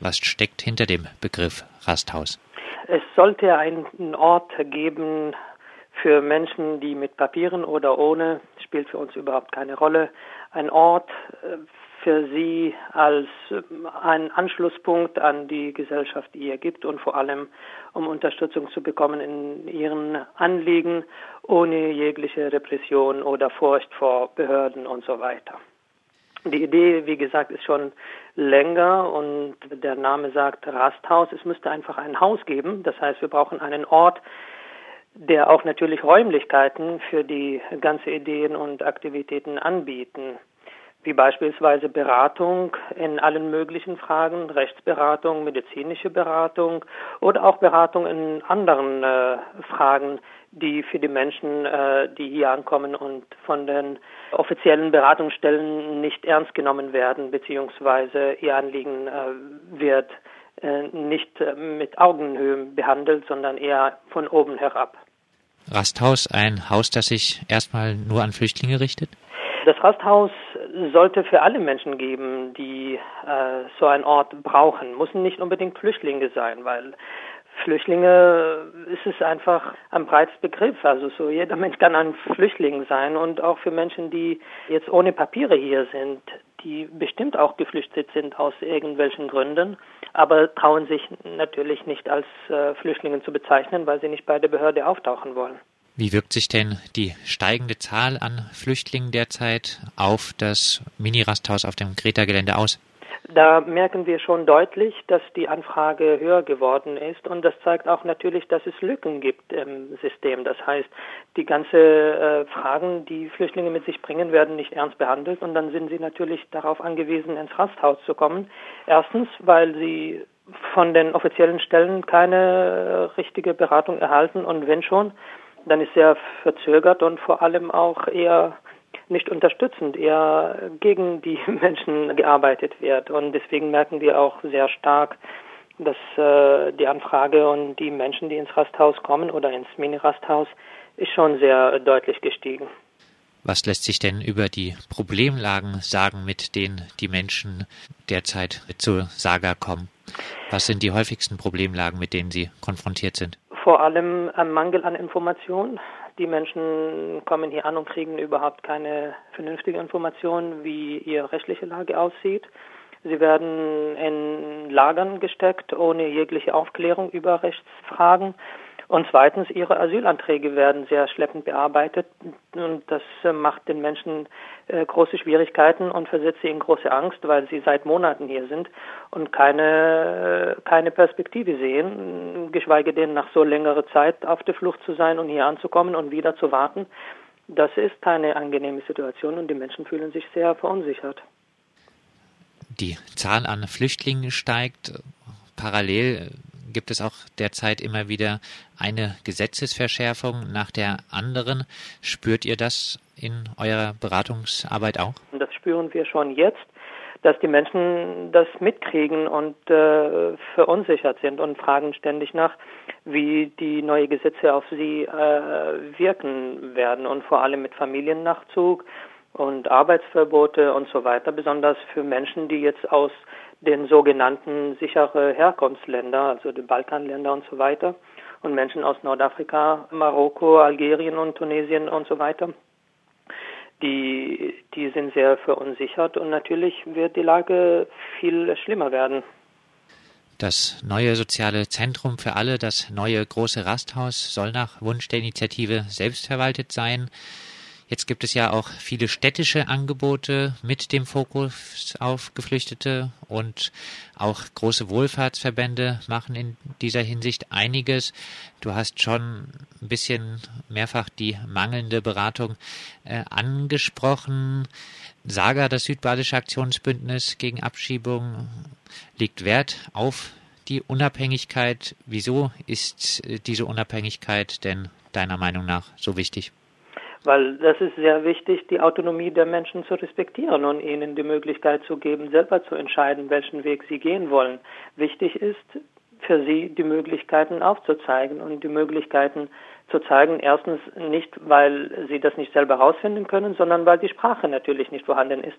Was steckt hinter dem Begriff Rasthaus? Es sollte einen Ort geben für Menschen, die mit Papieren oder ohne, spielt für uns überhaupt keine Rolle, ein Ort äh, für sie als äh, ein Anschlusspunkt an die Gesellschaft, die ihr gibt und vor allem um Unterstützung zu bekommen in ihren Anliegen ohne jegliche Repression oder Furcht vor Behörden und so weiter. Die Idee, wie gesagt, ist schon länger und der Name sagt Rasthaus. Es müsste einfach ein Haus geben. Das heißt, wir brauchen einen Ort, der auch natürlich Räumlichkeiten für die ganze Ideen und Aktivitäten anbieten wie beispielsweise Beratung in allen möglichen Fragen, Rechtsberatung, medizinische Beratung oder auch Beratung in anderen äh, Fragen, die für die Menschen, äh, die hier ankommen und von den offiziellen Beratungsstellen nicht ernst genommen werden, beziehungsweise ihr Anliegen äh, wird äh, nicht äh, mit Augenhöhe behandelt, sondern eher von oben herab. Rasthaus, ein Haus, das sich erstmal nur an Flüchtlinge richtet? Das Rasthaus sollte für alle Menschen geben, die äh, so einen Ort brauchen. Müssen nicht unbedingt Flüchtlinge sein, weil Flüchtlinge ist es einfach ein breites Begriff. Also so jeder Mensch kann ein Flüchtling sein und auch für Menschen, die jetzt ohne Papiere hier sind, die bestimmt auch geflüchtet sind aus irgendwelchen Gründen, aber trauen sich natürlich nicht als äh, Flüchtlinge zu bezeichnen, weil sie nicht bei der Behörde auftauchen wollen. Wie wirkt sich denn die steigende Zahl an Flüchtlingen derzeit auf das Mini-Rasthaus auf dem Greta-Gelände aus? Da merken wir schon deutlich, dass die Anfrage höher geworden ist und das zeigt auch natürlich, dass es Lücken gibt im System. Das heißt, die ganzen äh, Fragen, die Flüchtlinge mit sich bringen, werden nicht ernst behandelt und dann sind sie natürlich darauf angewiesen, ins Rasthaus zu kommen. Erstens, weil sie von den offiziellen Stellen keine richtige Beratung erhalten und wenn schon, dann ist sehr verzögert und vor allem auch eher nicht unterstützend, eher gegen die Menschen gearbeitet wird. Und deswegen merken wir auch sehr stark, dass äh, die Anfrage und die Menschen, die ins Rasthaus kommen oder ins Mini-Rasthaus, ist schon sehr deutlich gestiegen. Was lässt sich denn über die Problemlagen sagen, mit denen die Menschen derzeit zur Saga kommen? Was sind die häufigsten Problemlagen, mit denen sie konfrontiert sind? Vor allem ein Mangel an Informationen. Die Menschen kommen hier an und kriegen überhaupt keine vernünftige Information, wie ihre rechtliche Lage aussieht. Sie werden in Lagern gesteckt, ohne jegliche Aufklärung über Rechtsfragen. Und zweitens, ihre Asylanträge werden sehr schleppend bearbeitet und das äh, macht den Menschen äh, große Schwierigkeiten und versetzt sie in große Angst, weil sie seit Monaten hier sind und keine, äh, keine Perspektive sehen, geschweige denn nach so längerer Zeit auf der Flucht zu sein und hier anzukommen und wieder zu warten. Das ist keine angenehme Situation und die Menschen fühlen sich sehr verunsichert. Die Zahl an Flüchtlingen steigt. Parallel gibt es auch derzeit immer wieder eine Gesetzesverschärfung nach der anderen. Spürt ihr das in eurer Beratungsarbeit auch? Das spüren wir schon jetzt dass die Menschen das mitkriegen und äh, verunsichert sind und fragen ständig nach, wie die neue Gesetze auf sie äh, wirken werden und vor allem mit Familiennachzug und Arbeitsverbote und so weiter, besonders für Menschen, die jetzt aus den sogenannten sichere Herkunftsländer, also die Balkanländer und so weiter, und Menschen aus Nordafrika, Marokko, Algerien und Tunesien und so weiter. Die, die sind sehr verunsichert und natürlich wird die Lage viel schlimmer werden. Das neue soziale Zentrum für alle, das neue große Rasthaus, soll nach Wunsch der Initiative selbstverwaltet sein. Jetzt gibt es ja auch viele städtische Angebote mit dem Fokus auf Geflüchtete und auch große Wohlfahrtsverbände machen in dieser Hinsicht einiges. Du hast schon ein bisschen mehrfach die mangelnde Beratung äh, angesprochen. Saga, das Südbadische Aktionsbündnis gegen Abschiebung, legt Wert auf die Unabhängigkeit. Wieso ist äh, diese Unabhängigkeit denn deiner Meinung nach so wichtig? Weil das ist sehr wichtig, die Autonomie der Menschen zu respektieren und ihnen die Möglichkeit zu geben, selber zu entscheiden, welchen Weg sie gehen wollen. Wichtig ist für sie die Möglichkeiten aufzuzeigen und die Möglichkeiten zu zeigen. Erstens nicht, weil sie das nicht selber herausfinden können, sondern weil die Sprache natürlich nicht vorhanden ist.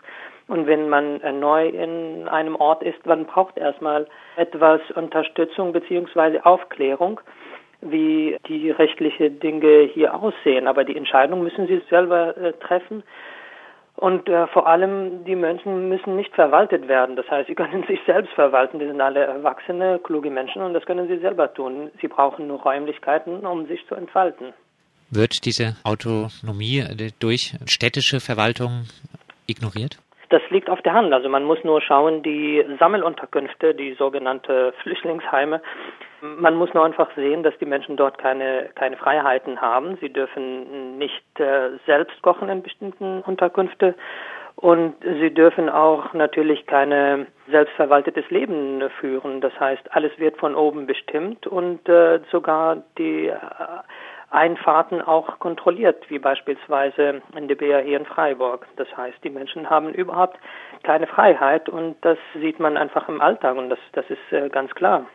Und wenn man neu in einem Ort ist, man braucht erstmal etwas Unterstützung beziehungsweise Aufklärung wie die rechtlichen Dinge hier aussehen. Aber die Entscheidung müssen sie selber äh, treffen. Und äh, vor allem, die Menschen müssen nicht verwaltet werden. Das heißt, sie können sich selbst verwalten. Die sind alle erwachsene, kluge Menschen und das können sie selber tun. Sie brauchen nur Räumlichkeiten, um sich zu entfalten. Wird diese Autonomie durch städtische Verwaltung ignoriert? Das liegt auf der Hand. Also man muss nur schauen, die Sammelunterkünfte, die sogenannte Flüchtlingsheime, man muss nur einfach sehen, dass die Menschen dort keine, keine Freiheiten haben. Sie dürfen nicht äh, selbst kochen in bestimmten Unterkünften und sie dürfen auch natürlich keine selbstverwaltetes Leben führen. Das heißt, alles wird von oben bestimmt und äh, sogar die äh, Einfahrten auch kontrolliert, wie beispielsweise in der BR hier in Freiburg. Das heißt, die Menschen haben überhaupt keine Freiheit und das sieht man einfach im Alltag und das, das ist äh, ganz klar.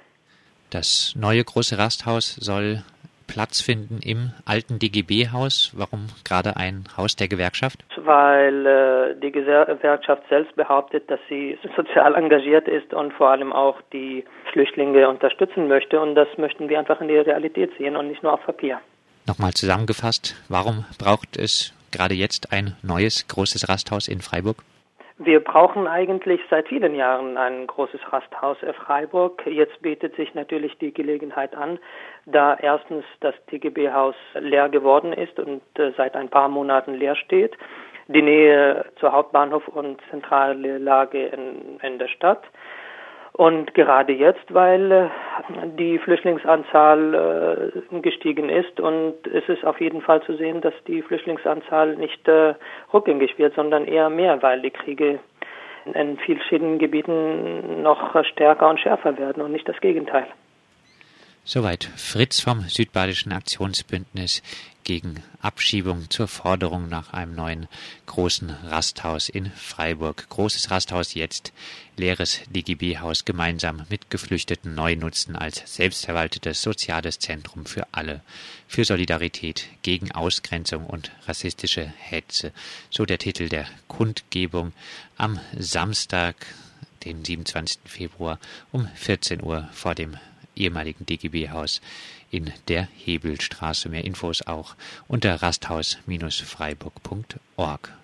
Das neue große Rasthaus soll Platz finden im alten DGB-Haus. Warum gerade ein Haus der Gewerkschaft? Weil äh, die Gewerkschaft selbst behauptet, dass sie sozial engagiert ist und vor allem auch die Flüchtlinge unterstützen möchte. Und das möchten wir einfach in die Realität sehen und nicht nur auf Papier. Nochmal zusammengefasst, warum braucht es gerade jetzt ein neues großes Rasthaus in Freiburg? Wir brauchen eigentlich seit vielen Jahren ein großes Rasthaus in Freiburg. Jetzt bietet sich natürlich die Gelegenheit an, da erstens das TGB-Haus leer geworden ist und äh, seit ein paar Monaten leer steht. Die Nähe zur Hauptbahnhof und zentrale Lage in, in der Stadt. Und gerade jetzt, weil äh, die Flüchtlingsanzahl äh, gestiegen ist und es ist auf jeden Fall zu sehen, dass die Flüchtlingsanzahl nicht äh, rückgängig wird, sondern eher mehr, weil die Kriege in verschiedenen Gebieten noch stärker und schärfer werden und nicht das Gegenteil. Soweit Fritz vom Südbadischen Aktionsbündnis gegen Abschiebung zur Forderung nach einem neuen großen Rasthaus in Freiburg. Großes Rasthaus jetzt, leeres DGB-Haus gemeinsam mit Geflüchteten neu nutzen als selbstverwaltetes soziales Zentrum für alle, für Solidarität gegen Ausgrenzung und rassistische Hetze. So der Titel der Kundgebung am Samstag, den 27. Februar um 14 Uhr vor dem ehemaligen DGB-Haus in der Hebelstraße. Mehr Infos auch unter rasthaus-freiburg.org.